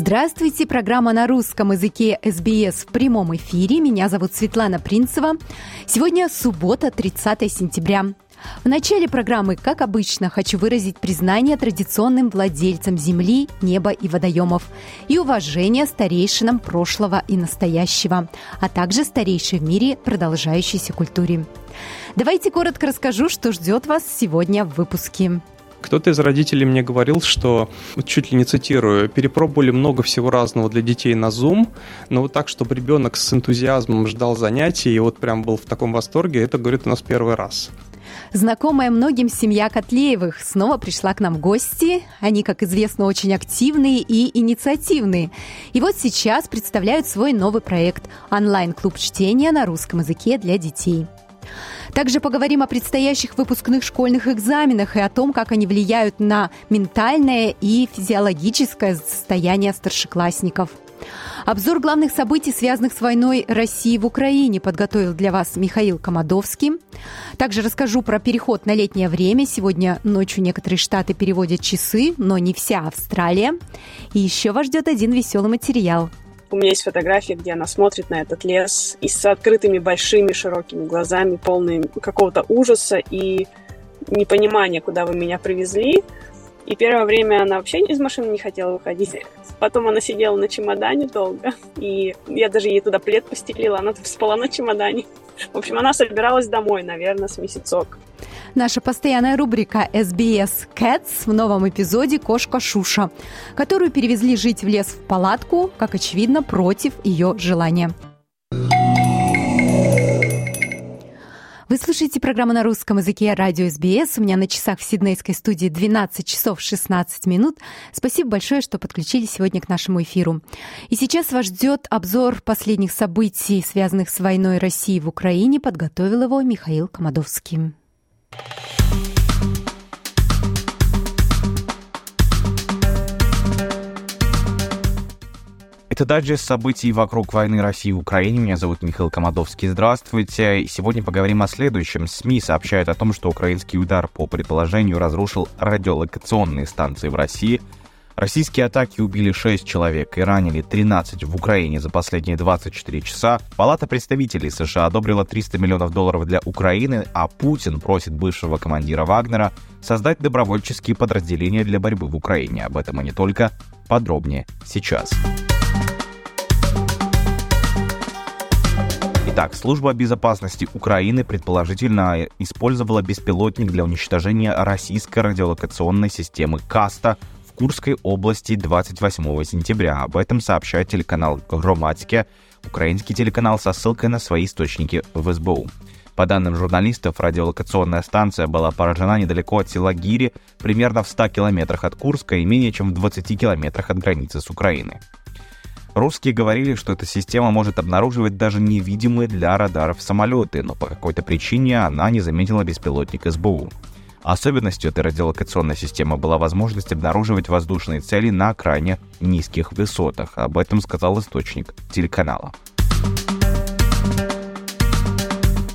Здравствуйте, программа на русском языке СБС в прямом эфире. Меня зовут Светлана Принцева. Сегодня суббота, 30 сентября. В начале программы, как обычно, хочу выразить признание традиционным владельцам земли, неба и водоемов и уважение старейшинам прошлого и настоящего, а также старейшей в мире продолжающейся культуре. Давайте коротко расскажу, что ждет вас сегодня в выпуске. Кто-то из родителей мне говорил, что, чуть ли не цитирую, перепробовали много всего разного для детей на Zoom, но вот так, чтобы ребенок с энтузиазмом ждал занятий и вот прям был в таком восторге, это, говорит, у нас первый раз. Знакомая многим семья Котлеевых снова пришла к нам в гости. Они, как известно, очень активные и инициативные. И вот сейчас представляют свой новый проект – онлайн-клуб чтения на русском языке для детей – также поговорим о предстоящих выпускных школьных экзаменах и о том, как они влияют на ментальное и физиологическое состояние старшеклассников. Обзор главных событий, связанных с войной России в Украине, подготовил для вас Михаил Комадовский. Также расскажу про переход на летнее время. Сегодня ночью некоторые штаты переводят часы, но не вся Австралия. И еще вас ждет один веселый материал – у меня есть фотография, где она смотрит на этот лес и с открытыми большими широкими глазами, полными какого-то ужаса и непонимания, куда вы меня привезли. И первое время она вообще из машины не хотела выходить. Потом она сидела на чемодане долго. И я даже ей туда плед постелила, она там спала на чемодане. В общем, она собиралась домой, наверное, с месяцок. Наша постоянная рубрика SBS Cats в новом эпизоде «Кошка Шуша», которую перевезли жить в лес в палатку, как очевидно, против ее желания. Вы слушаете программу на русском языке радио СБС. У меня на часах в Сиднейской студии 12 часов 16 минут. Спасибо большое, что подключились сегодня к нашему эфиру. И сейчас вас ждет обзор последних событий, связанных с войной России в Украине. Подготовил его Михаил Комадовский. Это дайджест событий вокруг войны России и Украины. Меня зовут Михаил Комадовский. Здравствуйте. Сегодня поговорим о следующем. СМИ сообщают о том, что украинский удар по предположению разрушил радиолокационные станции в России. Российские атаки убили 6 человек и ранили 13 в Украине за последние 24 часа. Палата представителей США одобрила 300 миллионов долларов для Украины, а Путин просит бывшего командира Вагнера создать добровольческие подразделения для борьбы в Украине. Об этом и не только. Подробнее сейчас. Итак, служба безопасности Украины предположительно использовала беспилотник для уничтожения российской радиолокационной системы КАСТа Курской области 28 сентября. Об этом сообщает телеканал «Громадьке», украинский телеканал со ссылкой на свои источники в СБУ. По данным журналистов, радиолокационная станция была поражена недалеко от села Гири, примерно в 100 километрах от Курска и менее чем в 20 километрах от границы с Украиной. Русские говорили, что эта система может обнаруживать даже невидимые для радаров самолеты, но по какой-то причине она не заметила беспилотник СБУ. Особенностью этой радиолокационной системы была возможность обнаруживать воздушные цели на крайне низких высотах. Об этом сказал источник телеканала.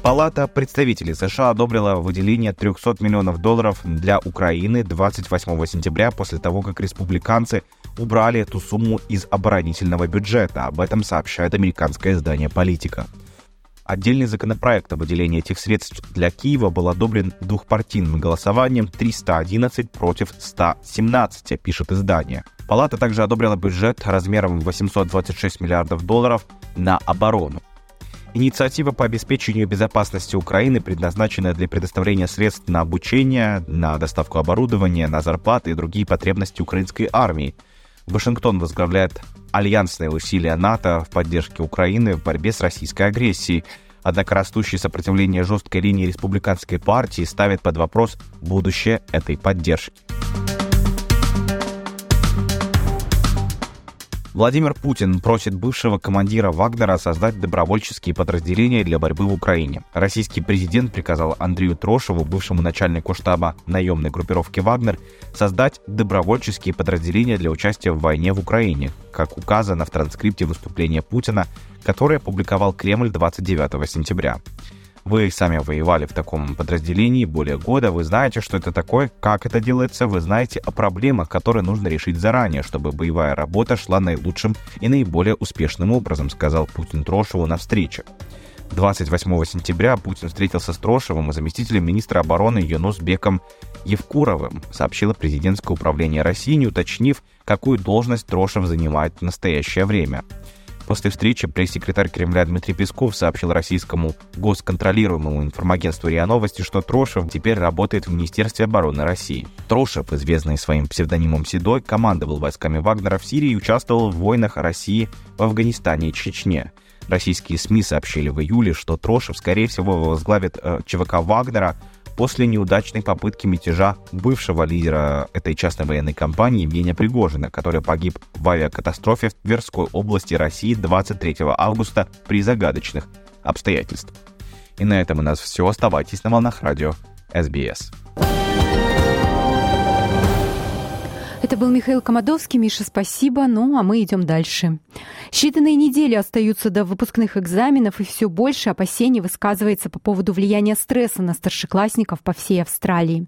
Палата представителей США одобрила выделение 300 миллионов долларов для Украины 28 сентября после того, как республиканцы убрали эту сумму из оборонительного бюджета. Об этом сообщает американское издание «Политика». Отдельный законопроект о выделении этих средств для Киева был одобрен двухпартийным голосованием 311 против 117, пишет издание. Палата также одобрила бюджет размером 826 миллиардов долларов на оборону. Инициатива по обеспечению безопасности Украины предназначена для предоставления средств на обучение, на доставку оборудования, на зарплаты и другие потребности украинской армии – Вашингтон возглавляет альянсные усилия НАТО в поддержке Украины в борьбе с российской агрессией. Однако растущее сопротивление жесткой линии республиканской партии ставит под вопрос будущее этой поддержки. Владимир Путин просит бывшего командира Вагнера создать добровольческие подразделения для борьбы в Украине. Российский президент приказал Андрею Трошеву, бывшему начальнику штаба наемной группировки «Вагнер», создать добровольческие подразделения для участия в войне в Украине, как указано в транскрипте выступления Путина, которое опубликовал Кремль 29 сентября. Вы сами воевали в таком подразделении более года, вы знаете, что это такое, как это делается, вы знаете о проблемах, которые нужно решить заранее, чтобы боевая работа шла наилучшим и наиболее успешным образом, сказал Путин Трошеву на встрече. 28 сентября Путин встретился с Трошевым и заместителем министра обороны Юнусбеком Евкуровым, сообщило президентское управление России, не уточнив, какую должность Трошев занимает в настоящее время. После встречи пресс-секретарь Кремля Дмитрий Песков сообщил российскому госконтролируемому информагентству РИА Новости, что Трошев теперь работает в Министерстве обороны России. Трошев, известный своим псевдонимом Седой, командовал войсками Вагнера в Сирии и участвовал в войнах России в Афганистане и Чечне. Российские СМИ сообщили в июле, что Трошев, скорее всего, возглавит э, ЧВК Вагнера после неудачной попытки мятежа бывшего лидера этой частной военной компании Евгения Пригожина, который погиб в авиакатастрофе в Тверской области России 23 августа при загадочных обстоятельствах. И на этом у нас все. Оставайтесь на волнах радио СБС. Это был Михаил Комадовский. Миша, спасибо. Ну, а мы идем дальше. Считанные недели остаются до выпускных экзаменов, и все больше опасений высказывается по поводу влияния стресса на старшеклассников по всей Австралии.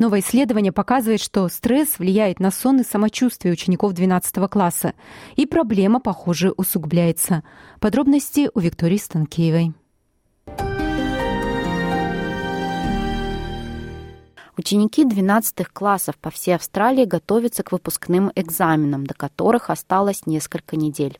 Новое исследование показывает, что стресс влияет на сон и самочувствие учеников 12 класса. И проблема, похоже, усугубляется. Подробности у Виктории Станкеевой. Ученики 12 классов по всей Австралии готовятся к выпускным экзаменам, до которых осталось несколько недель.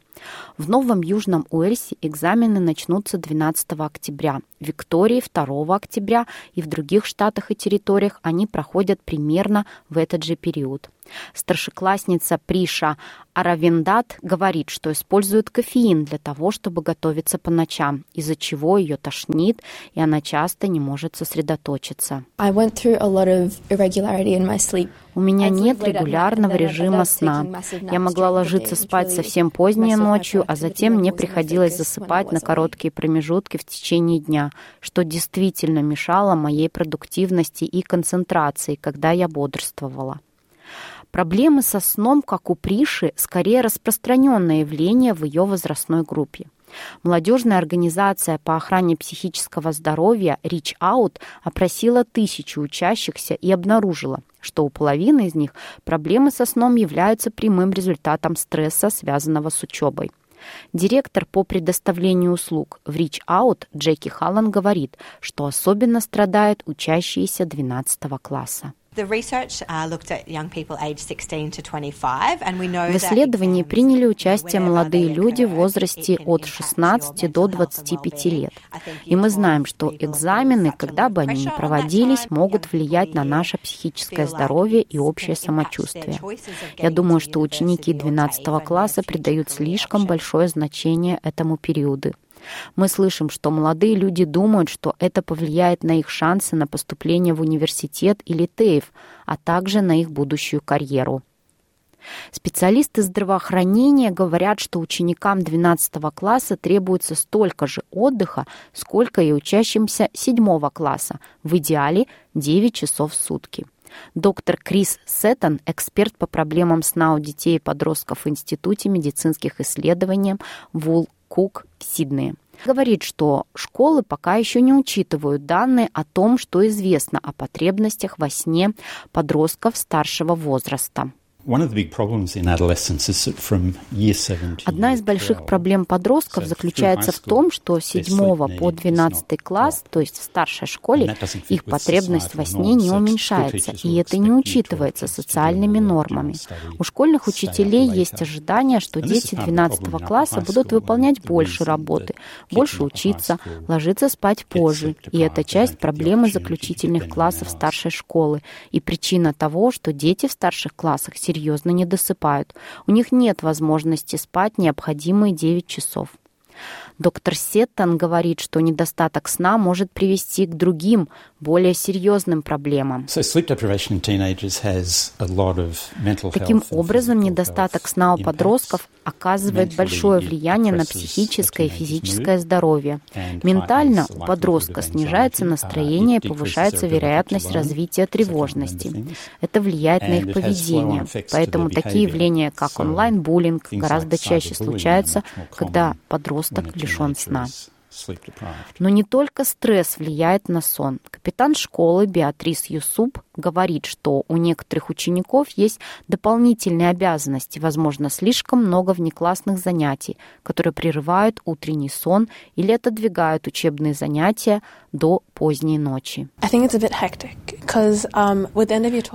В Новом Южном Уэльсе экзамены начнутся 12 октября, в Виктории 2 октября и в других штатах и территориях они проходят примерно в этот же период. Старшеклассница Приша Аравендат говорит, что использует кофеин для того, чтобы готовиться по ночам, из-за чего ее тошнит, и она часто не может сосредоточиться. У меня нет регулярного режима сна. Я могла ложиться спать совсем поздней ночью, а затем мне приходилось засыпать на короткие промежутки в течение дня, что действительно мешало моей продуктивности и концентрации, когда я бодрствовала. Проблемы со сном, как у Приши, скорее распространенное явление в ее возрастной группе. Молодежная организация по охране психического здоровья Reach Out опросила тысячу учащихся и обнаружила, что у половины из них проблемы со сном являются прямым результатом стресса, связанного с учебой. Директор по предоставлению услуг в Reach Out Джеки Халлан говорит, что особенно страдают учащиеся 12 класса. В исследовании приняли участие молодые люди в возрасте от 16 до 25 лет. И мы знаем, что экзамены, когда бы они ни проводились, могут влиять на наше психическое здоровье и общее самочувствие. Я думаю, что ученики 12 класса придают слишком большое значение этому периоду. Мы слышим, что молодые люди думают, что это повлияет на их шансы на поступление в университет или ТЭФ, а также на их будущую карьеру. Специалисты здравоохранения говорят, что ученикам 12 класса требуется столько же отдыха, сколько и учащимся 7 класса, в идеале 9 часов в сутки. Доктор Крис Сеттон, эксперт по проблемам сна у детей и подростков в Институте медицинских исследований Вул Кук в Сиднее. Говорит, что школы пока еще не учитывают данные о том, что известно о потребностях во сне подростков старшего возраста. Одна из больших проблем подростков заключается в том, что с 7 по 12 класс, то есть в старшей школе, их потребность во сне не уменьшается, и это не учитывается социальными нормами. У школьных учителей есть ожидание, что дети 12 класса будут выполнять больше работы, больше учиться, ложиться спать позже, и это часть проблемы заключительных классов старшей школы. И причина того, что дети в старших классах серьезно не досыпают. У них нет возможности спать необходимые 9 часов. Доктор Сеттон говорит, что недостаток сна может привести к другим, более серьезным проблемам. Таким образом, недостаток сна у подростков оказывает большое влияние на психическое и физическое здоровье. Ментально у подростка снижается настроение и повышается вероятность развития тревожности. Это влияет на их поведение. Поэтому такие явления, как онлайн-буллинг, гораздо чаще случаются, когда подросток лишен сна. Но не только стресс влияет на сон. Капитан школы Беатрис Юсуп говорит, что у некоторых учеников есть дополнительные обязанности, возможно, слишком много внеклассных занятий, которые прерывают утренний сон или отодвигают учебные занятия до поздней ночи. Um,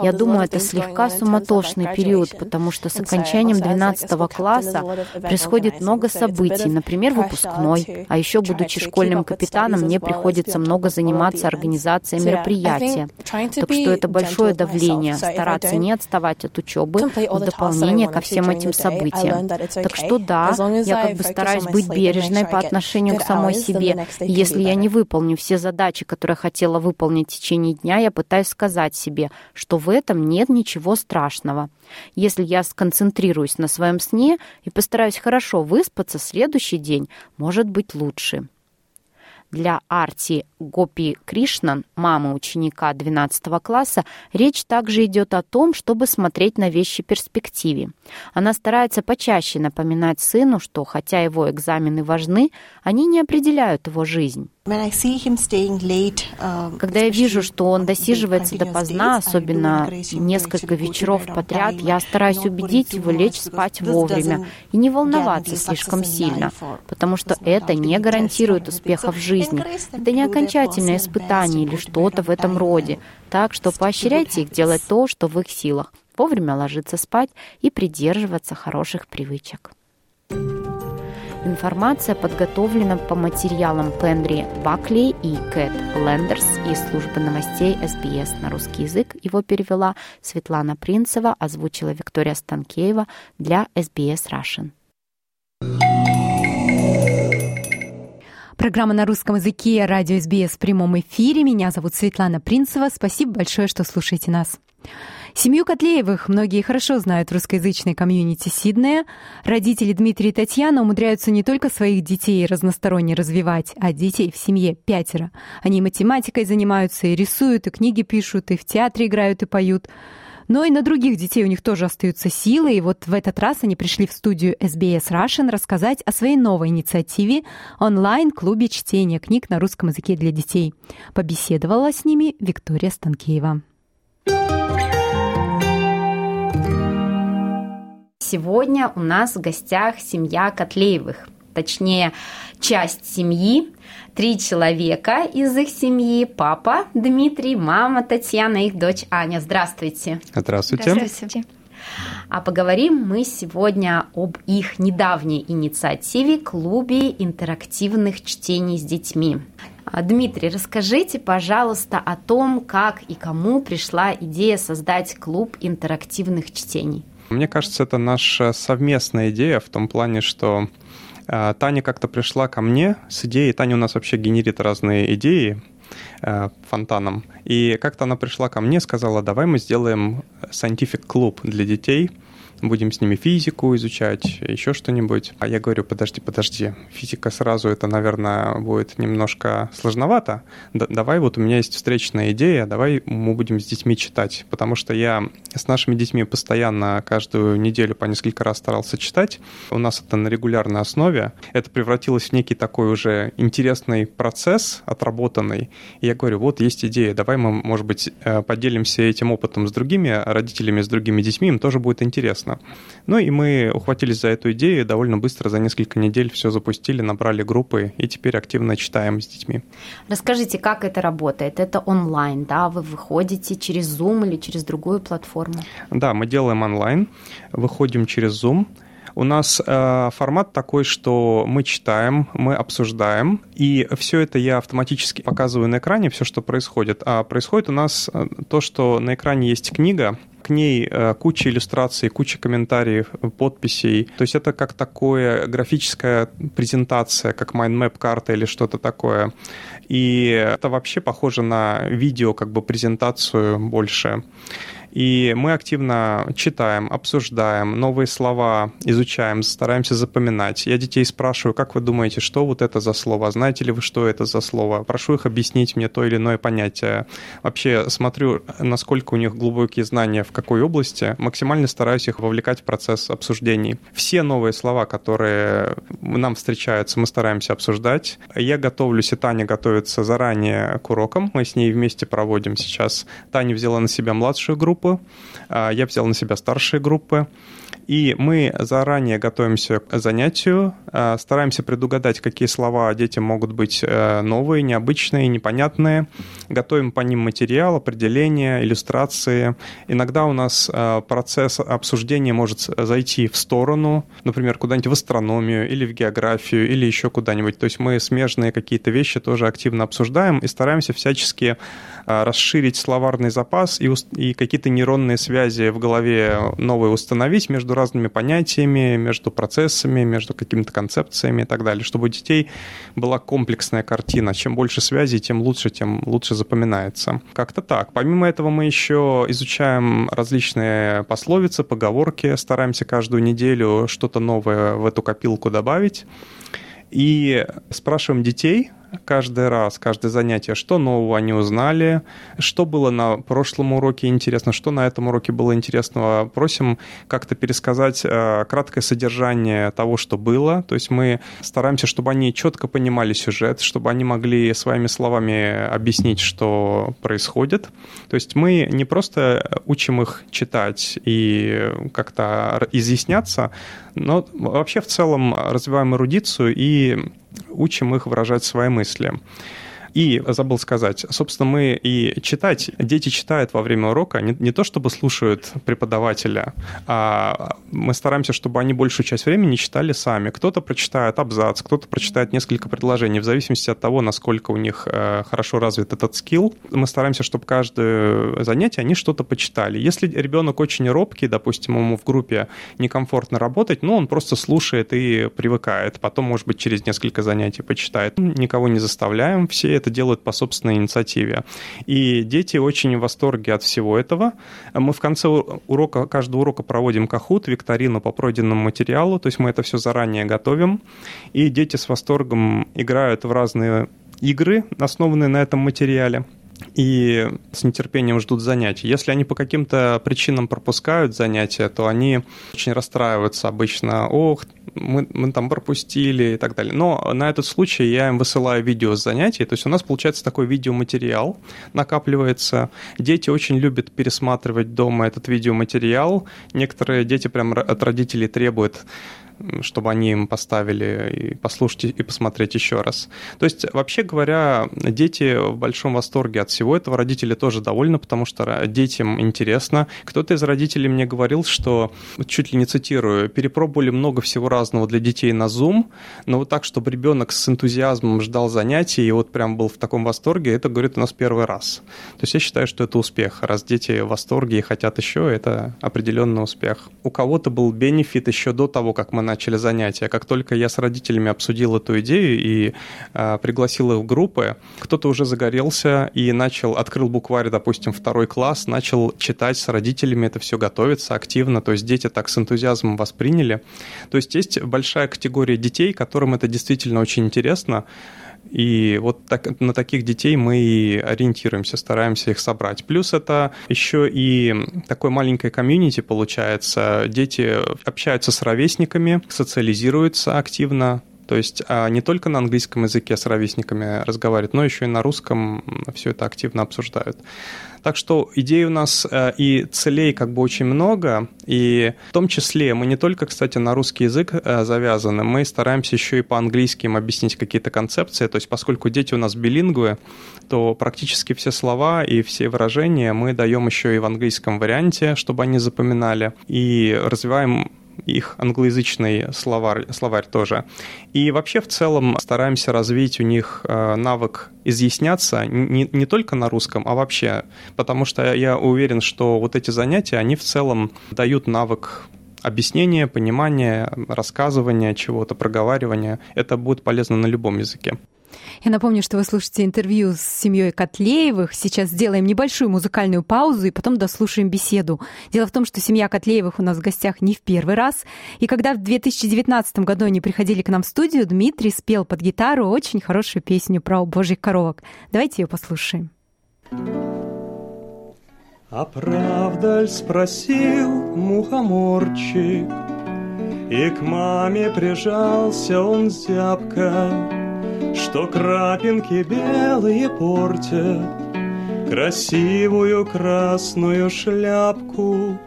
Я думаю, это слегка суматошный период, потому что с окончанием 12 класса происходит много событий, например, выпускной, а еще, будучи школьным капитаном, мне приходится много заниматься организацией мероприятия. Так что это большое давление, стараться не отставать от учебы в дополнение ко всем этим событиям. Так что да, я как бы стараюсь быть бережной по отношению к самой себе. Если я не выполню все задачи, которые хотела выполнить в течение дня, я пытаюсь сказать себе, что в этом нет ничего страшного. Если я сконцентрируюсь на своем сне и постараюсь хорошо выспаться, следующий день может быть лучше. Для Арти Гопи Кришнан, мамы ученика 12 класса, речь также идет о том, чтобы смотреть на вещи в перспективе. Она старается почаще напоминать сыну, что хотя его экзамены важны, они не определяют его жизнь. Um, Когда я вижу, что он досиживается допоздна, особенно несколько вечеров подряд, я стараюсь убедить его лечь спать вовремя и не волноваться слишком сильно, потому что это не гарантирует успеха в жизни. Это не окончательное испытание или что-то в этом роде. Так что поощряйте их делать то, что в их силах, вовремя ложиться спать и придерживаться хороших привычек. Информация подготовлена по материалам Пенри Бакли и Кэт Лендерс из службы новостей СБС на русский язык. Его перевела Светлана Принцева, озвучила Виктория Станкеева для SBS Russian. Программа на русском языке «Радио СБС» в прямом эфире. Меня зовут Светлана Принцева. Спасибо большое, что слушаете нас. Семью Котлеевых многие хорошо знают в русскоязычной комьюнити Сиднея. Родители Дмитрия и Татьяна умудряются не только своих детей разносторонне развивать, а детей в семье пятеро. Они математикой занимаются, и рисуют, и книги пишут, и в театре играют, и поют. Но и на других детей у них тоже остаются силы, и вот в этот раз они пришли в студию SBS Russian рассказать о своей новой инициативе онлайн-клубе чтения книг на русском языке для детей. Побеседовала с ними Виктория Станкеева. Сегодня у нас в гостях семья Котлеевых, точнее, часть семьи, три человека из их семьи, папа Дмитрий, мама Татьяна, их дочь Аня. Здравствуйте. Здравствуйте. Здравствуйте. А поговорим мы сегодня об их недавней инициативе клубе интерактивных чтений с детьми. А, Дмитрий, расскажите, пожалуйста, о том, как и кому пришла идея создать клуб интерактивных чтений. Мне кажется, это наша совместная идея в том плане, что а, Таня как-то пришла ко мне с идеей, Таня у нас вообще генерит разные идеи, а, фонтаном. И как-то она пришла ко мне, сказала, давай мы сделаем scientific клуб для детей – будем с ними физику изучать, еще что-нибудь. А я говорю, подожди, подожди, физика сразу это, наверное, будет немножко сложновато. Д- давай, вот у меня есть встречная идея, давай мы будем с детьми читать, потому что я с нашими детьми постоянно каждую неделю по несколько раз старался читать. У нас это на регулярной основе. Это превратилось в некий такой уже интересный процесс, отработанный. И я говорю, вот есть идея, давай мы, может быть, э, поделимся этим опытом с другими родителями, с другими детьми, им тоже будет интересно интересно. Ну и мы ухватились за эту идею, довольно быстро, за несколько недель все запустили, набрали группы и теперь активно читаем с детьми. Расскажите, как это работает? Это онлайн, да? Вы выходите через Zoom или через другую платформу? Да, мы делаем онлайн, выходим через Zoom, у нас э, формат такой, что мы читаем, мы обсуждаем, и все это я автоматически показываю на экране, все, что происходит. А происходит у нас э, то, что на экране есть книга, к ней э, куча иллюстраций, куча комментариев, подписей. То есть это как такое графическая презентация, как mindmap карта или что-то такое. И это вообще похоже на видео, как бы презентацию больше. И мы активно читаем, обсуждаем новые слова, изучаем, стараемся запоминать. Я детей спрашиваю, как вы думаете, что вот это за слово? Знаете ли вы, что это за слово? Прошу их объяснить мне то или иное понятие. Вообще смотрю, насколько у них глубокие знания в какой области. Максимально стараюсь их вовлекать в процесс обсуждений. Все новые слова, которые нам встречаются, мы стараемся обсуждать. Я готовлюсь, и Таня готовится заранее к урокам. Мы с ней вместе проводим сейчас. Таня взяла на себя младшую группу, группы, а, я взял на себя старшие группы. И мы заранее готовимся к занятию, а, стараемся предугадать, какие слова детям могут быть э, новые, необычные, непонятные. Готовим по ним материал, определения, иллюстрации. Иногда у нас э, процесс обсуждения может зайти в сторону, например, куда-нибудь в астрономию или в географию или еще куда-нибудь. То есть мы смежные какие-то вещи тоже активно обсуждаем и стараемся всячески расширить словарный запас и, и какие-то нейронные связи в голове новые установить между разными понятиями, между процессами, между какими-то концепциями и так далее, чтобы у детей была комплексная картина. Чем больше связей, тем лучше, тем лучше запоминается. Как-то так. Помимо этого мы еще изучаем различные пословицы, поговорки, стараемся каждую неделю что-то новое в эту копилку добавить. И спрашиваем детей, каждый раз, каждое занятие, что нового они узнали, что было на прошлом уроке интересно, что на этом уроке было интересного. Просим как-то пересказать э, краткое содержание того, что было. То есть мы стараемся, чтобы они четко понимали сюжет, чтобы они могли своими словами объяснить, что происходит. То есть мы не просто учим их читать и как-то изъясняться, но вообще в целом развиваем эрудицию и учим их выражать свои мысли. И забыл сказать, собственно, мы и читать, дети читают во время урока не, не то чтобы слушают преподавателя, а мы стараемся, чтобы они большую часть времени читали сами. Кто-то прочитает абзац, кто-то прочитает несколько предложений, в зависимости от того, насколько у них э, хорошо развит этот скилл. Мы стараемся, чтобы каждое занятие они что-то почитали. Если ребенок очень робкий, допустим, ему в группе некомфортно работать, ну, он просто слушает и привыкает. Потом, может быть, через несколько занятий почитает. Никого не заставляем, все это делают по собственной инициативе. И дети очень в восторге от всего этого. Мы в конце урока, каждого урока проводим кахут, викторину по пройденному материалу, то есть мы это все заранее готовим. И дети с восторгом играют в разные игры, основанные на этом материале и с нетерпением ждут занятий. Если они по каким-то причинам пропускают занятия, то они очень расстраиваются обычно. Ох, мы, мы там пропустили и так далее. Но на этот случай я им высылаю видео с занятий. То есть у нас получается такой видеоматериал, накапливается. Дети очень любят пересматривать дома этот видеоматериал. Некоторые дети прям от родителей требуют чтобы они им поставили и послушать и посмотреть еще раз. То есть, вообще говоря, дети в большом восторге от всего этого, родители тоже довольны, потому что детям интересно. Кто-то из родителей мне говорил, что, чуть ли не цитирую, перепробовали много всего разного для детей на Zoom, но вот так, чтобы ребенок с энтузиазмом ждал занятий и вот прям был в таком восторге, это, говорит, у нас первый раз. То есть я считаю, что это успех. Раз дети в восторге и хотят еще, это определенный успех. У кого-то был бенефит еще до того, как мы начали занятия. Как только я с родителями обсудил эту идею и э, пригласил их в группы, кто-то уже загорелся и начал, открыл букварь, допустим, второй класс, начал читать с родителями, это все готовится активно, то есть дети так с энтузиазмом восприняли. То есть есть большая категория детей, которым это действительно очень интересно, и вот так, на таких детей мы и ориентируемся, стараемся их собрать. Плюс это еще и такое маленькое комьюнити получается. Дети общаются с ровесниками, социализируются активно, то есть а не только на английском языке с ровесниками разговаривают, но еще и на русском все это активно обсуждают. Так что идей у нас э, и целей как бы очень много, и в том числе мы не только, кстати, на русский язык э, завязаны, мы стараемся еще и по-английски им объяснить какие-то концепции, то есть поскольку дети у нас билингвы, то практически все слова и все выражения мы даем еще и в английском варианте, чтобы они запоминали, и развиваем их англоязычный словарь, словарь тоже. И вообще в целом стараемся развить у них э, навык изъясняться не, не только на русском, а вообще, потому что я уверен, что вот эти занятия, они в целом дают навык объяснения, понимания, рассказывания чего-то, проговаривания. Это будет полезно на любом языке. Я напомню, что вы слушаете интервью с семьей Котлеевых. Сейчас сделаем небольшую музыкальную паузу и потом дослушаем беседу. Дело в том, что семья Котлеевых у нас в гостях не в первый раз. И когда в 2019 году они приходили к нам в студию, Дмитрий спел под гитару очень хорошую песню про божьих коровок. Давайте ее послушаем. А правда ль спросил мухоморчик, И к маме прижался он зябко, что крапинки белые портят Красивую красную шляпку.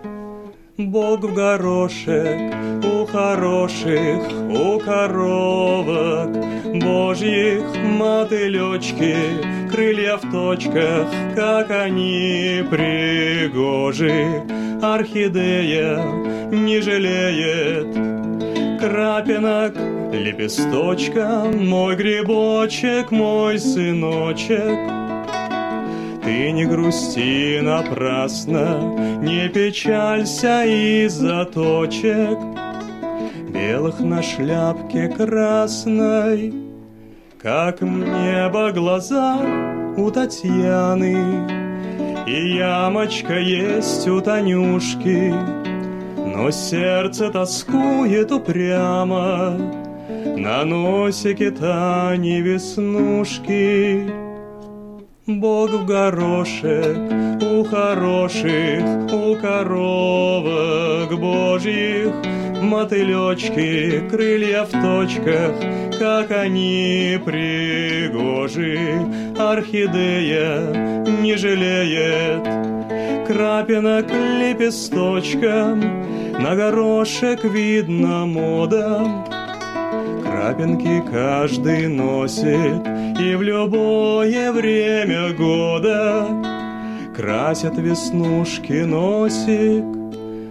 Бог в горошек у хороших, у коровок, Божьих мотылечки, крылья в точках, как они пригожи. Орхидея не жалеет крапинок, лепесточка, мой грибочек, мой сыночек. Ты не грусти напрасно, не печалься из-за точек Белых на шляпке красной, Как небо глаза у Татьяны, И ямочка есть у Танюшки, Но сердце тоскует упрямо, На носике Тани веснушки. Бог в горошек у хороших, у коровок божьих, Мотылечки, крылья в точках, как они пригожи. Орхидея не жалеет крапинок лепесточком, На горошек видно мода, Крапинки каждый носит, и в любое время года Красят веснушки носик,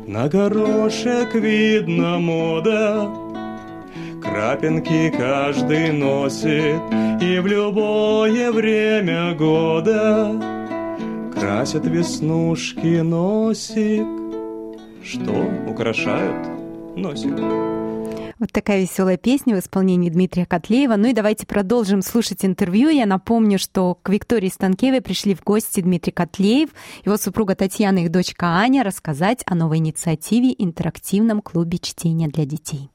на горошек видно мода. Крапинки каждый носит, и в любое время года Красят веснушки носик, что украшают носик. Вот такая веселая песня в исполнении Дмитрия Котлеева. Ну и давайте продолжим слушать интервью. Я напомню, что к Виктории Станкевой пришли в гости Дмитрий Котлеев, его супруга Татьяна и их дочка Аня рассказать о новой инициативе интерактивном клубе чтения для детей.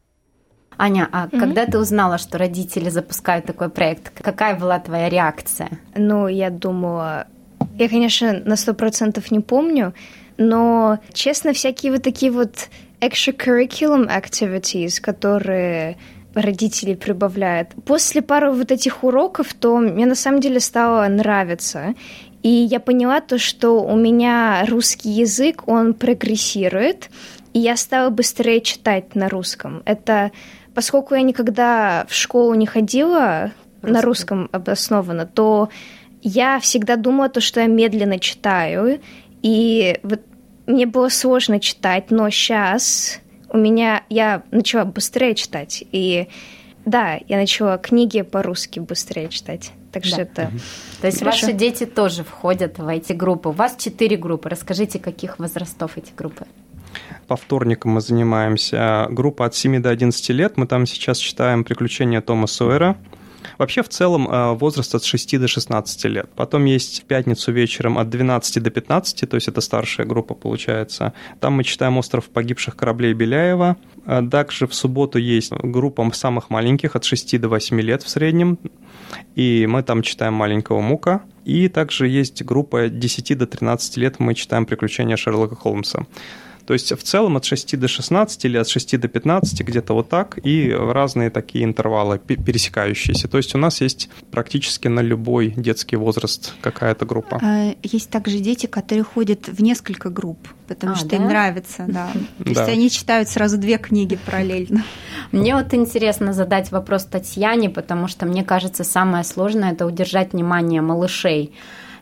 Аня, а mm-hmm. когда ты узнала, что родители запускают такой проект, какая была твоя реакция? Ну, я думала... Я, конечно, на сто процентов не помню, но, честно, всякие вот такие вот extracurriculum activities, которые родители прибавляют. После пары вот этих уроков, то мне на самом деле стало нравиться. И я поняла то, что у меня русский язык, он прогрессирует, и я стала быстрее читать на русском. Это поскольку я никогда в школу не ходила на русском обоснованно, то я всегда думала то, что я медленно читаю, и вот мне было сложно читать, но сейчас у меня я начала быстрее читать. И да, я начала книги по-русски быстрее читать. Так да. что это. То есть Хорошо. ваши дети тоже входят в эти группы. У вас четыре группы. Расскажите, каких возрастов эти группы? По вторникам мы занимаемся. Группа от 7 до 11 лет. Мы там сейчас читаем «Приключения Тома Сойера». Вообще, в целом, э, возраст от 6 до 16 лет. Потом есть в пятницу вечером от 12 до 15, то есть это старшая группа получается. Там мы читаем «Остров погибших кораблей Беляева». А также в субботу есть группа самых маленьких, от 6 до 8 лет в среднем. И мы там читаем «Маленького Мука». И также есть группа от 10 до 13 лет, мы читаем «Приключения Шерлока Холмса». То есть в целом от 6 до 16 или от 6 до 15, где-то вот так, и разные такие интервалы пересекающиеся. То есть у нас есть практически на любой детский возраст какая-то группа. А, есть также дети, которые ходят в несколько групп, потому а, что да? им нравится, да. То есть они читают сразу две книги параллельно. Мне вот интересно задать вопрос Татьяне, потому что мне кажется, самое сложное это удержать внимание малышей.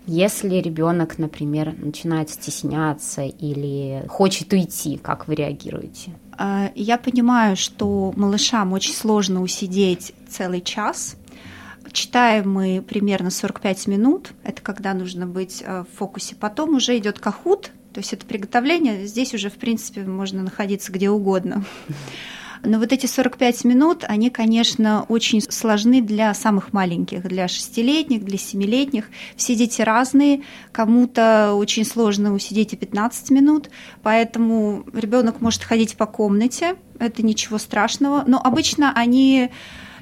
Если ребенок, например, начинает стесняться или хочет уйти, как вы реагируете? А, я понимаю, что малышам очень сложно усидеть целый час. Читаем мы примерно 45 минут. Это когда нужно быть э, в фокусе. Потом уже идет кахут, то есть это приготовление. Здесь уже, в принципе, можно находиться где угодно. Но вот эти 45 минут, они, конечно, очень сложны для самых маленьких, для шестилетних, для семилетних. Все дети разные, кому-то очень сложно усидеть и 15 минут, поэтому ребенок может ходить по комнате, это ничего страшного, но обычно они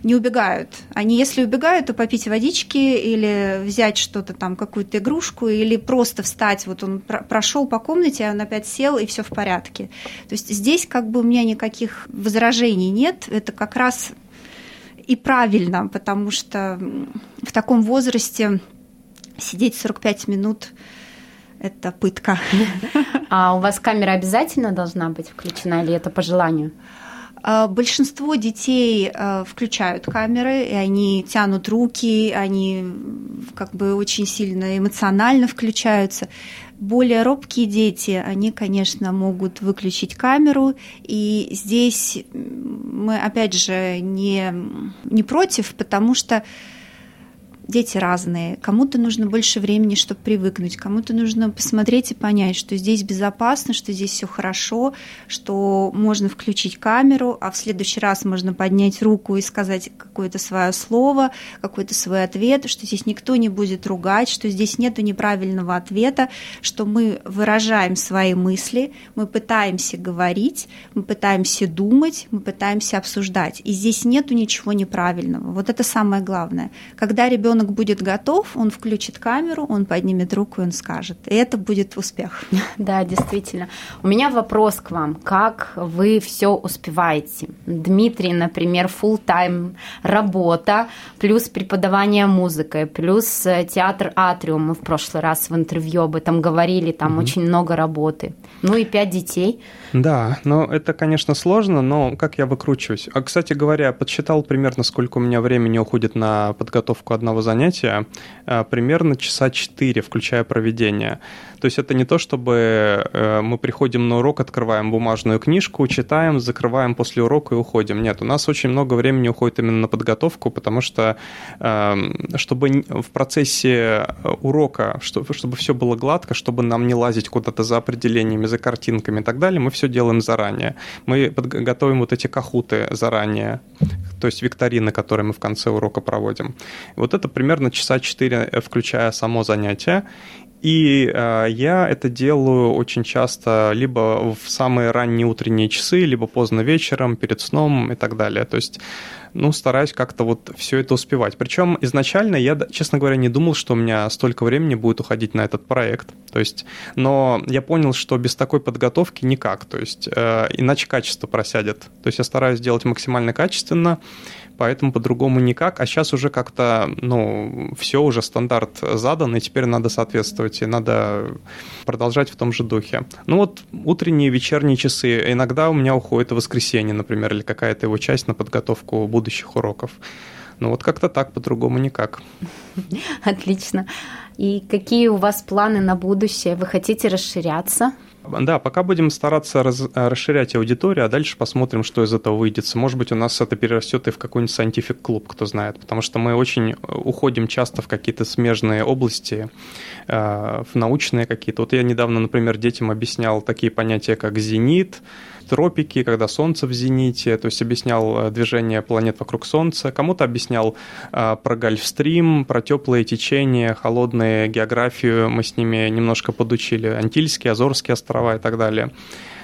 не убегают. Они, если убегают, то попить водички или взять что-то там, какую-то игрушку, или просто встать. Вот он прошел по комнате, он опять сел, и все в порядке. То есть здесь как бы у меня никаких возражений нет. Это как раз и правильно, потому что в таком возрасте сидеть 45 минут это пытка. А у вас камера обязательно должна быть включена или это по желанию? А, большинство детей а, включают камеры, и они тянут руки, они как бы очень сильно эмоционально включаются. Более робкие дети, они, конечно, могут выключить камеру, и здесь мы, опять же, не, не против, потому что дети разные. Кому-то нужно больше времени, чтобы привыкнуть, кому-то нужно посмотреть и понять, что здесь безопасно, что здесь все хорошо, что можно включить камеру, а в следующий раз можно поднять руку и сказать какое-то свое слово, какой-то свой ответ, что здесь никто не будет ругать, что здесь нет неправильного ответа, что мы выражаем свои мысли, мы пытаемся говорить, мы пытаемся думать, мы пытаемся обсуждать. И здесь нету ничего неправильного. Вот это самое главное. Когда ребенок ребенок будет готов, он включит камеру, он поднимет руку и он скажет. И это будет успех. Да, действительно. У меня вопрос к вам. Как вы все успеваете? Дмитрий, например, full тайм работа, плюс преподавание музыкой, плюс э, театр Атриум. Мы в прошлый раз в интервью об этом говорили, там угу. очень много работы. Ну и пять детей. Да, но это, конечно, сложно, но как я выкручиваюсь? А, кстати говоря, подсчитал примерно, сколько у меня времени уходит на подготовку одного занятия, а, примерно часа 4, включая проведение. То есть это не то, чтобы э, мы приходим на урок, открываем бумажную книжку, читаем, закрываем после урока и уходим. Нет, у нас очень много времени уходит именно на подготовку, потому что эм, чтобы в процессе урока, чтобы все было гладко, чтобы нам не лазить куда-то за определениями, за картинками и так далее, мы все делаем заранее. Мы готовим вот эти кахуты заранее, то есть викторины, которые мы в конце урока проводим. Вот это примерно часа 4, э, включая само занятие. И э, я это делаю очень часто либо в самые ранние утренние часы, либо поздно вечером, перед сном и так далее. То есть, ну, стараюсь как-то вот все это успевать. Причем изначально я, честно говоря, не думал, что у меня столько времени будет уходить на этот проект. То есть, но я понял, что без такой подготовки никак. То есть, э, иначе качество просядет. То есть, я стараюсь делать максимально качественно поэтому по-другому никак. А сейчас уже как-то, ну, все уже стандарт задан, и теперь надо соответствовать, и надо продолжать в том же духе. Ну вот утренние, вечерние часы, иногда у меня уходит воскресенье, например, или какая-то его часть на подготовку будущих уроков. Ну вот как-то так, по-другому никак. Отлично. И какие у вас планы на будущее? Вы хотите расширяться? Да, пока будем стараться раз, расширять аудиторию, а дальше посмотрим, что из этого выйдет. Может быть, у нас это перерастет и в какой-нибудь scientific клуб, кто знает, потому что мы очень уходим часто в какие-то смежные области, э, в научные какие-то. Вот я недавно, например, детям объяснял такие понятия, как зенит, тропики, когда Солнце в зените, то есть объяснял э, движение планет вокруг Солнца, кому-то объяснял э, про гольфстрим, про теплые течения, холодные географию, мы с ними немножко подучили, Антильские, Азорские острова и так далее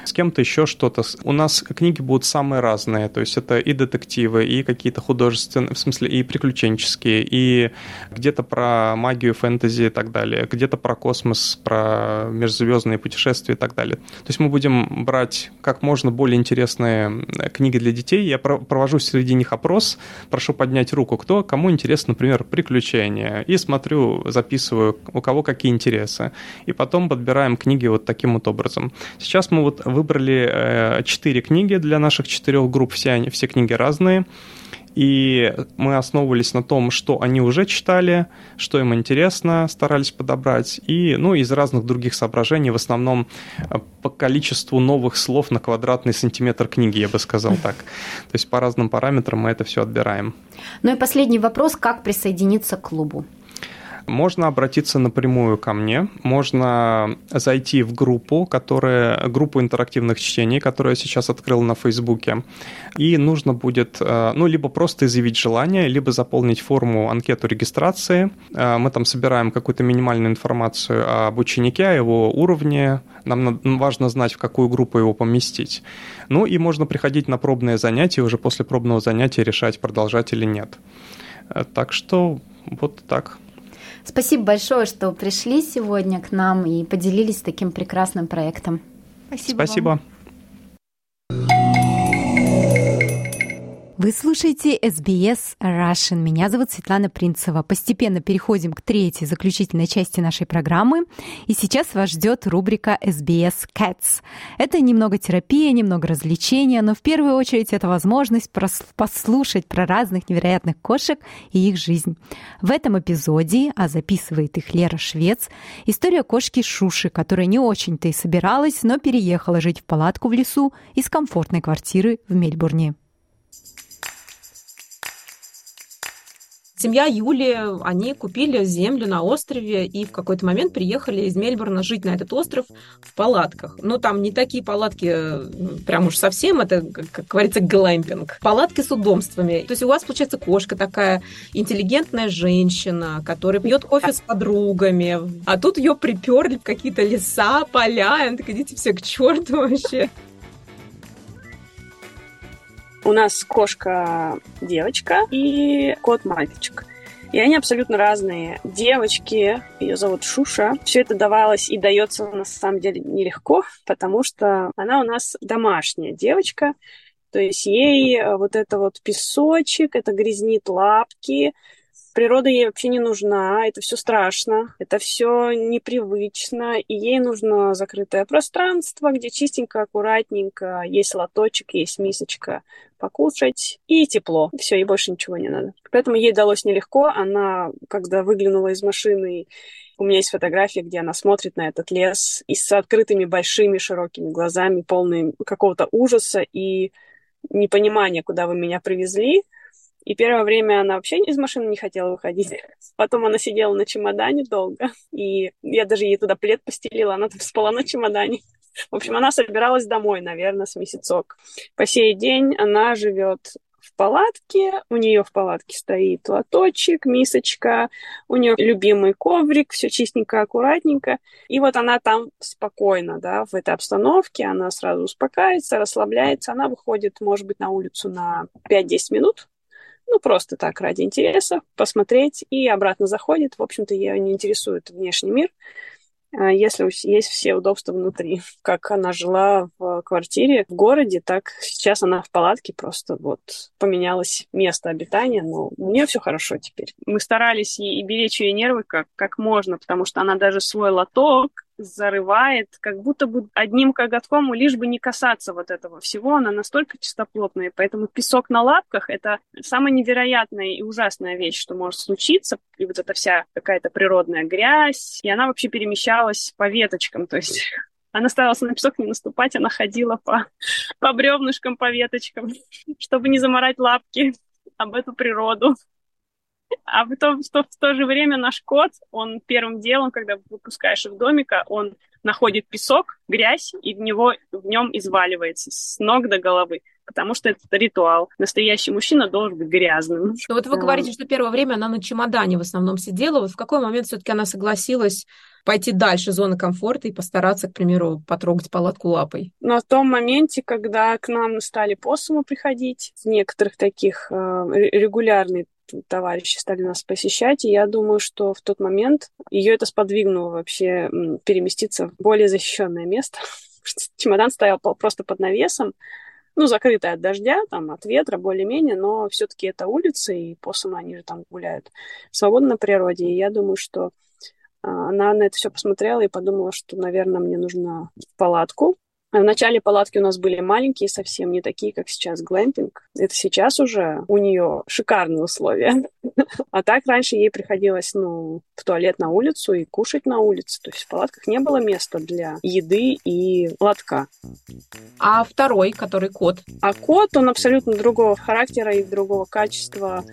с кем-то еще что-то. У нас книги будут самые разные, то есть это и детективы, и какие-то художественные, в смысле, и приключенческие, и где-то про магию, фэнтези и так далее, где-то про космос, про межзвездные путешествия и так далее. То есть мы будем брать как можно более интересные книги для детей. Я провожу среди них опрос, прошу поднять руку, кто, кому интересно, например, приключения, и смотрю, записываю, у кого какие интересы. И потом подбираем книги вот таким вот образом. Сейчас мы вот выбрали э, четыре книги для наших четырех групп, все, они, все книги разные. И мы основывались на том, что они уже читали, что им интересно, старались подобрать. И, ну, из разных других соображений, в основном э, по количеству новых слов на квадратный сантиметр книги, я бы сказал так. То есть по разным параметрам мы это все отбираем. Ну и последний вопрос, как присоединиться к клубу? Можно обратиться напрямую ко мне, можно зайти в группу, которая, группу интерактивных чтений, которую я сейчас открыл на Фейсбуке, и нужно будет, э, ну, либо просто изъявить желание, либо заполнить форму анкету регистрации. Э, мы там собираем какую-то минимальную информацию об ученике, о его уровне, нам важно знать, в какую группу его поместить. Ну и можно приходить на пробные занятия, уже после пробного занятия решать, продолжать или нет. Э, так что вот так. Спасибо большое, что пришли сегодня к нам и поделились таким прекрасным проектом. Спасибо. Спасибо. Вам. Вы слушаете SBS Russian. Меня зовут Светлана Принцева. Постепенно переходим к третьей заключительной части нашей программы. И сейчас вас ждет рубрика SBS Cats. Это немного терапия, немного развлечения, но в первую очередь это возможность послушать про разных невероятных кошек и их жизнь. В этом эпизоде, а записывает их Лера Швец, история кошки Шуши, которая не очень-то и собиралась, но переехала жить в палатку в лесу из комфортной квартиры в Мельбурне. Семья Юли, они купили землю на острове и в какой-то момент приехали из Мельбурна жить на этот остров в палатках. Но там не такие палатки, прям уж совсем, это, как говорится, глэмпинг. Палатки с удобствами. То есть у вас, получается, кошка такая интеллигентная женщина, которая пьет кофе с подругами, а тут ее приперли в какие-то леса, поля, и так идите все к черту вообще. У нас кошка девочка и кот мальчик. И они абсолютно разные. Девочки, ее зовут Шуша. Все это давалось и дается на самом деле нелегко, потому что она у нас домашняя девочка. То есть ей э, вот это вот песочек, это грязнит лапки, Природа ей вообще не нужна, это все страшно, это все непривычно, и ей нужно закрытое пространство, где чистенько, аккуратненько, есть лоточек, есть мисочка покушать и тепло. Все, ей больше ничего не надо. Поэтому ей далось нелегко. Она, когда выглянула из машины, у меня есть фотография, где она смотрит на этот лес и с открытыми большими широкими глазами, полные какого-то ужаса и непонимания, куда вы меня привезли. И первое время она вообще из машины не хотела выходить. Потом она сидела на чемодане долго. И я даже ей туда плед постелила, она там спала на чемодане. В общем, она собиралась домой, наверное, с месяцок. По сей день она живет в палатке, у нее в палатке стоит лоточек, мисочка, у нее любимый коврик, все чистенько, аккуратненько. И вот она там спокойно, да, в этой обстановке, она сразу успокаивается, расслабляется, она выходит, может быть, на улицу на 5-10 минут, ну, просто так, ради интереса, посмотреть, и обратно заходит. В общем-то, ее не интересует внешний мир, а если есть все удобства внутри. Как она жила в квартире в городе, так сейчас она в палатке, просто вот поменялось место обитания, но у нее все хорошо теперь. Мы старались и беречь ее нервы как, как можно, потому что она даже свой лоток зарывает, как будто бы одним коготком, лишь бы не касаться вот этого всего. Она настолько чистоплотная, поэтому песок на лапках — это самая невероятная и ужасная вещь, что может случиться. И вот эта вся какая-то природная грязь, и она вообще перемещалась по веточкам, то есть она старалась на песок не наступать, она ходила по, по бревнышкам, по веточкам, чтобы не заморать лапки об эту природу. А в то, в, то, в то же время наш кот, он первым делом, когда выпускаешь из домика, он находит песок, грязь, и в него в нем изваливается с ног до головы потому что это ритуал. Настоящий мужчина должен быть грязным. Ну вот вы говорите, что первое время она на чемодане в основном сидела. Вот в какой момент все-таки она согласилась пойти дальше зоны комфорта и постараться, к примеру, потрогать палатку лапой? Но в том моменте, когда к нам стали посумы приходить, некоторых таких э, регулярные товарищи стали нас посещать, и я думаю, что в тот момент ее это сподвигнуло вообще переместиться в более защищенное место. Чемодан стоял просто под навесом, ну, закрытая от дождя, там, от ветра более-менее, но все-таки это улица, и посумы, они же там гуляют свободно на природе, и я думаю, что а, она на это все посмотрела и подумала, что, наверное, мне нужно в палатку, в начале палатки у нас были маленькие, совсем не такие, как сейчас глэмпинг. Это сейчас уже у нее шикарные условия. А так раньше ей приходилось, ну, в туалет на улицу и кушать на улице. То есть в палатках не было места для еды и лотка. А второй, который кот? А кот, он абсолютно другого характера и другого качества.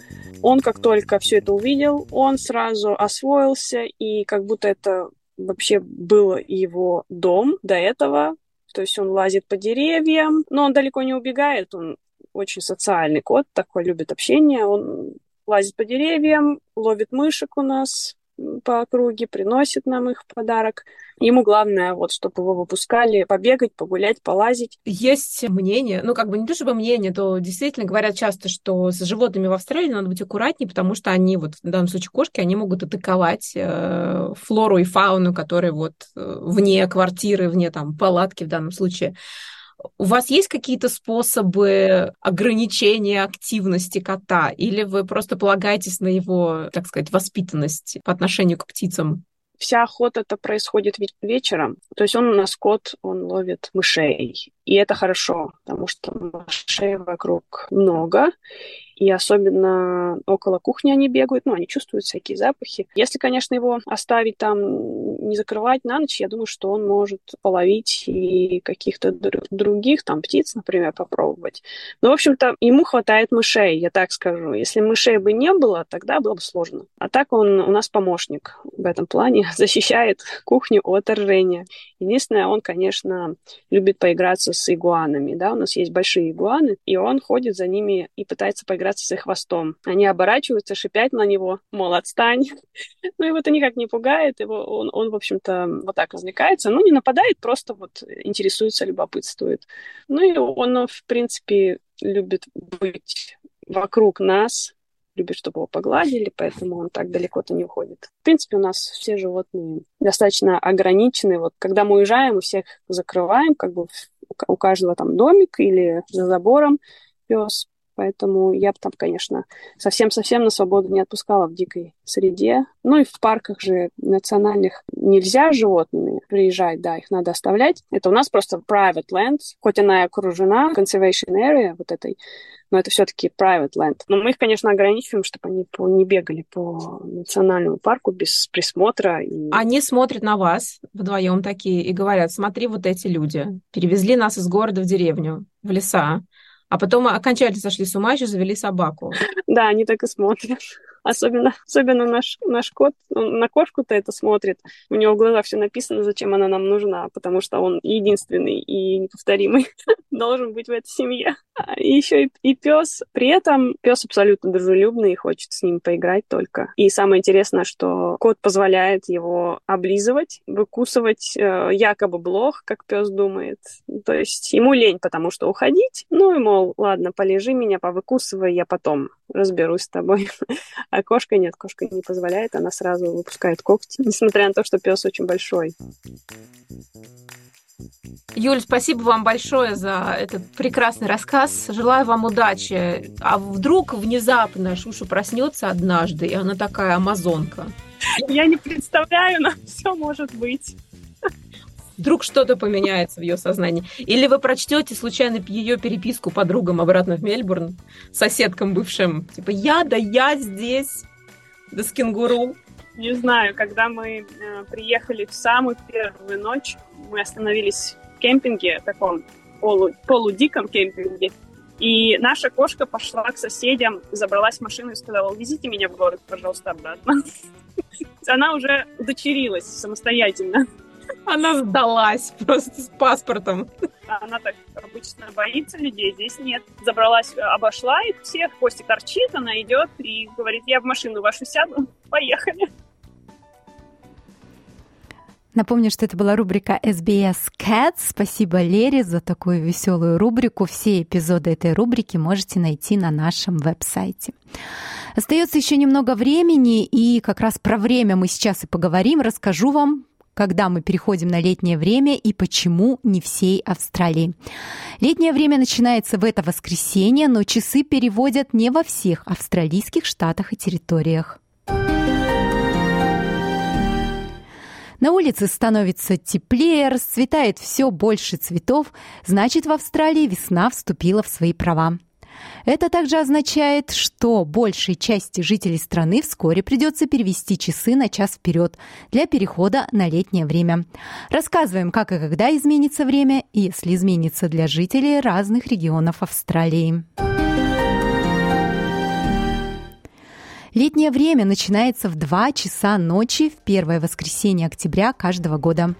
Он как только все это увидел, он сразу освоился, и как будто это вообще был его дом до этого. То есть он лазит по деревьям, но он далеко не убегает, он очень социальный кот, такой любит общение, он лазит по деревьям, ловит мышек у нас, по округе, приносит нам их в подарок. Ему главное, вот, чтобы его выпускали побегать, погулять, полазить. Есть мнение, ну, как бы не то чтобы мнение, то действительно говорят часто, что с животными в Австралии надо быть аккуратнее, потому что они, вот в данном случае кошки, они могут атаковать э, флору и фауну, которые вот э, вне квартиры, вне там палатки в данном случае. У вас есть какие-то способы ограничения активности кота, или вы просто полагаетесь на его, так сказать, воспитанность по отношению к птицам? Вся охота-то происходит вечером. То есть он у нас кот, он ловит мышей. И это хорошо, потому что мышей вокруг много и особенно около кухни они бегают, ну, они чувствуют всякие запахи. Если, конечно, его оставить там, не закрывать на ночь, я думаю, что он может половить и каких-то др- других, там, птиц, например, попробовать. Но, в общем-то, ему хватает мышей, я так скажу. Если мышей бы не было, тогда было бы сложно. А так он у нас помощник в этом плане, защищает кухню от отторжения. Единственное, он, конечно, любит поиграться с игуанами, да, у нас есть большие игуаны, и он ходит за ними и пытается поиграть играться с их хвостом. Они оборачиваются, шипят на него, мол, отстань. ну вот это никак не пугает его. Он, он, в общем-то, вот так развлекается. Ну, не нападает, просто вот интересуется, любопытствует. Ну и он, в принципе, любит быть вокруг нас, любит, чтобы его погладили, поэтому он так далеко-то не уходит. В принципе, у нас все животные достаточно ограничены. Вот когда мы уезжаем, мы всех закрываем, как бы у каждого там домик или за забором пес. Поэтому я бы там, конечно, совсем-совсем на свободу не отпускала в дикой среде. Ну и в парках же национальных нельзя животными приезжать, да, их надо оставлять. Это у нас просто private land, хоть она и окружена conservation area вот этой, но это все-таки private land. Но мы их, конечно, ограничиваем, чтобы они по, не бегали по национальному парку без присмотра. И... Они смотрят на вас вдвоем такие и говорят, смотри, вот эти люди перевезли нас из города в деревню, в леса, а потом окончательно сошли с ума, еще завели собаку. Да, они так и смотрят. Особенно, особенно наш, наш кот, он на кошку-то это смотрит. У него в глазах все написано, зачем она нам нужна, потому что он единственный и неповторимый должен быть в этой семье. И еще и, и пес. При этом пес абсолютно дружелюбный и хочет с ним поиграть только. И самое интересное, что кот позволяет его облизывать, выкусывать э, якобы блох, как пес думает. То есть ему лень, потому что уходить. Ну и, мол, ладно, полежи меня, повыкусывай, я потом разберусь с тобой. А кошка нет, кошка не позволяет, она сразу выпускает когти, несмотря на то, что пес очень большой. Юль, спасибо вам большое за этот прекрасный рассказ. Желаю вам удачи. А вдруг внезапно Шуша проснется однажды, и она такая амазонка? Я не представляю, но все может быть вдруг что-то поменяется в ее сознании. Или вы прочтете случайно ее переписку подругам обратно в Мельбурн, соседкам бывшим, типа «Я, да я здесь, да с кенгуру». Не знаю, когда мы э, приехали в самую первую ночь, мы остановились в кемпинге, таком полу, полудиком кемпинге, и наша кошка пошла к соседям, забралась в машину и сказала, везите меня в город, пожалуйста, обратно. Она уже удочерилась самостоятельно. Она сдалась просто с паспортом. Она так обычно боится людей, здесь нет. Забралась, обошла их всех, Костик торчит, она идет и говорит, я в машину вашу сяду, поехали. Напомню, что это была рубрика SBS Cats. Спасибо Лере за такую веселую рубрику. Все эпизоды этой рубрики можете найти на нашем веб-сайте. Остается еще немного времени, и как раз про время мы сейчас и поговорим. Расскажу вам когда мы переходим на летнее время и почему не всей Австралии. Летнее время начинается в это воскресенье, но часы переводят не во всех австралийских штатах и территориях. На улице становится теплее, расцветает все больше цветов, значит, в Австралии весна вступила в свои права. Это также означает, что большей части жителей страны вскоре придется перевести часы на час вперед для перехода на летнее время. Рассказываем, как и когда изменится время, и если изменится для жителей разных регионов Австралии. Летнее время начинается в 2 часа ночи в первое воскресенье октября каждого года.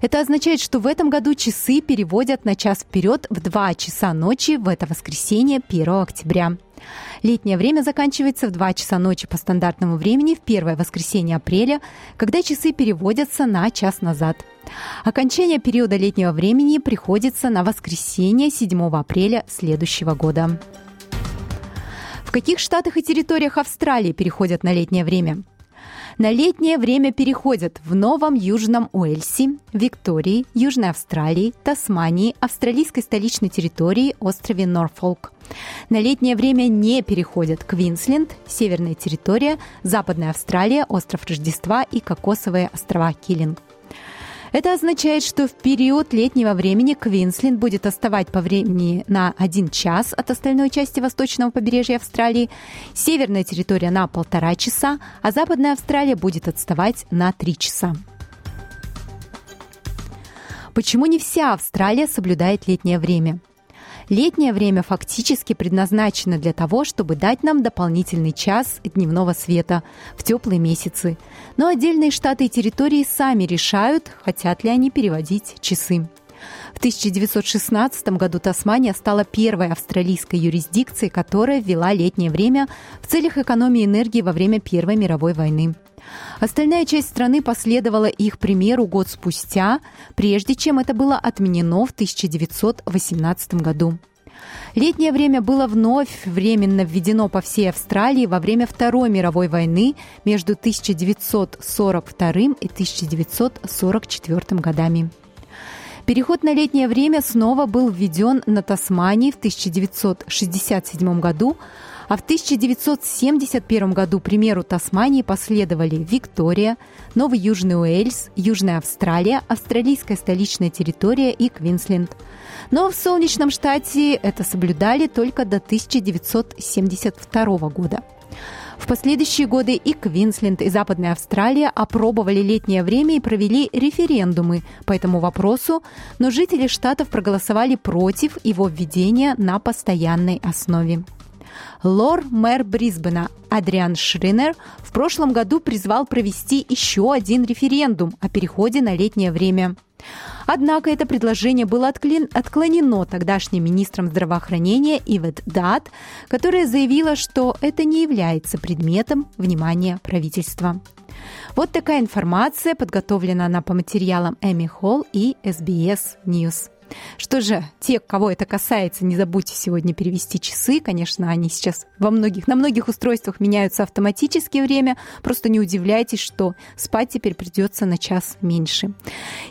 Это означает, что в этом году часы переводят на час вперед в 2 часа ночи в это воскресенье 1 октября. Летнее время заканчивается в 2 часа ночи по стандартному времени в первое воскресенье апреля, когда часы переводятся на час назад. Окончание периода летнего времени приходится на воскресенье 7 апреля следующего года. В каких штатах и территориях Австралии переходят на летнее время? На летнее время переходят в Новом Южном Уэльсе, Виктории, Южной Австралии, Тасмании, австралийской столичной территории, острове Норфолк. На летнее время не переходят Квинсленд, Северная территория, Западная Австралия, остров Рождества и Кокосовые острова Киллинг. Это означает, что в период летнего времени Квинсленд будет отставать по времени на один час от остальной части восточного побережья Австралии, северная территория на полтора часа, а западная Австралия будет отставать на три часа. Почему не вся Австралия соблюдает летнее время? Летнее время фактически предназначено для того, чтобы дать нам дополнительный час дневного света в теплые месяцы. Но отдельные штаты и территории сами решают, хотят ли они переводить часы. В 1916 году Тасмания стала первой австралийской юрисдикцией, которая ввела летнее время в целях экономии энергии во время Первой мировой войны. Остальная часть страны последовала их примеру год спустя, прежде чем это было отменено в 1918 году. Летнее время было вновь временно введено по всей Австралии во время Второй мировой войны между 1942 и 1944 годами. Переход на летнее время снова был введен на Тасмании в 1967 году, а в 1971 году примеру Тасмании последовали Виктория, Новый Южный Уэльс, Южная Австралия, Австралийская столичная территория и Квинсленд. Но в солнечном штате это соблюдали только до 1972 года. В последующие годы и Квинсленд, и Западная Австралия опробовали летнее время и провели референдумы по этому вопросу, но жители штатов проголосовали против его введения на постоянной основе. Лор-мэр Брисбена Адриан Шринер в прошлом году призвал провести еще один референдум о переходе на летнее время. Однако это предложение было отклонено тогдашним министром здравоохранения Ивет Дат, которая заявила, что это не является предметом внимания правительства. Вот такая информация подготовлена она по материалам Эми Холл и SBS News. Что же, те, кого это касается, не забудьте сегодня перевести часы. Конечно, они сейчас во многих, на многих устройствах меняются автоматически время. Просто не удивляйтесь, что спать теперь придется на час меньше.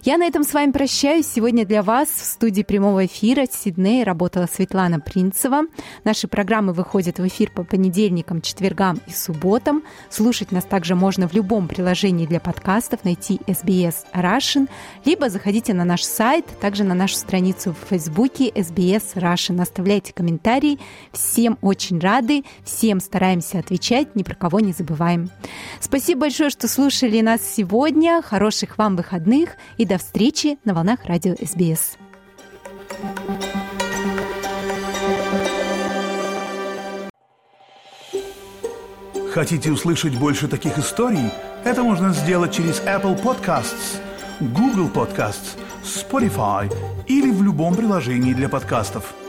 Я на этом с вами прощаюсь. Сегодня для вас в студии прямого эфира в Сиднее работала Светлана Принцева. Наши программы выходят в эфир по понедельникам, четвергам и субботам. Слушать нас также можно в любом приложении для подкастов, найти SBS Russian, либо заходите на наш сайт, также на нашу страницу в Фейсбуке SBS Russian. Оставляйте комментарии. Всем очень рады, всем стараемся отвечать, ни про кого не забываем. Спасибо большое, что слушали нас сегодня. Хороших вам выходных и до встречи на волнах радио SBS. Хотите услышать больше таких историй? Это можно сделать через Apple Podcasts, Google Podcasts, Spotify или в любом приложении для подкастов –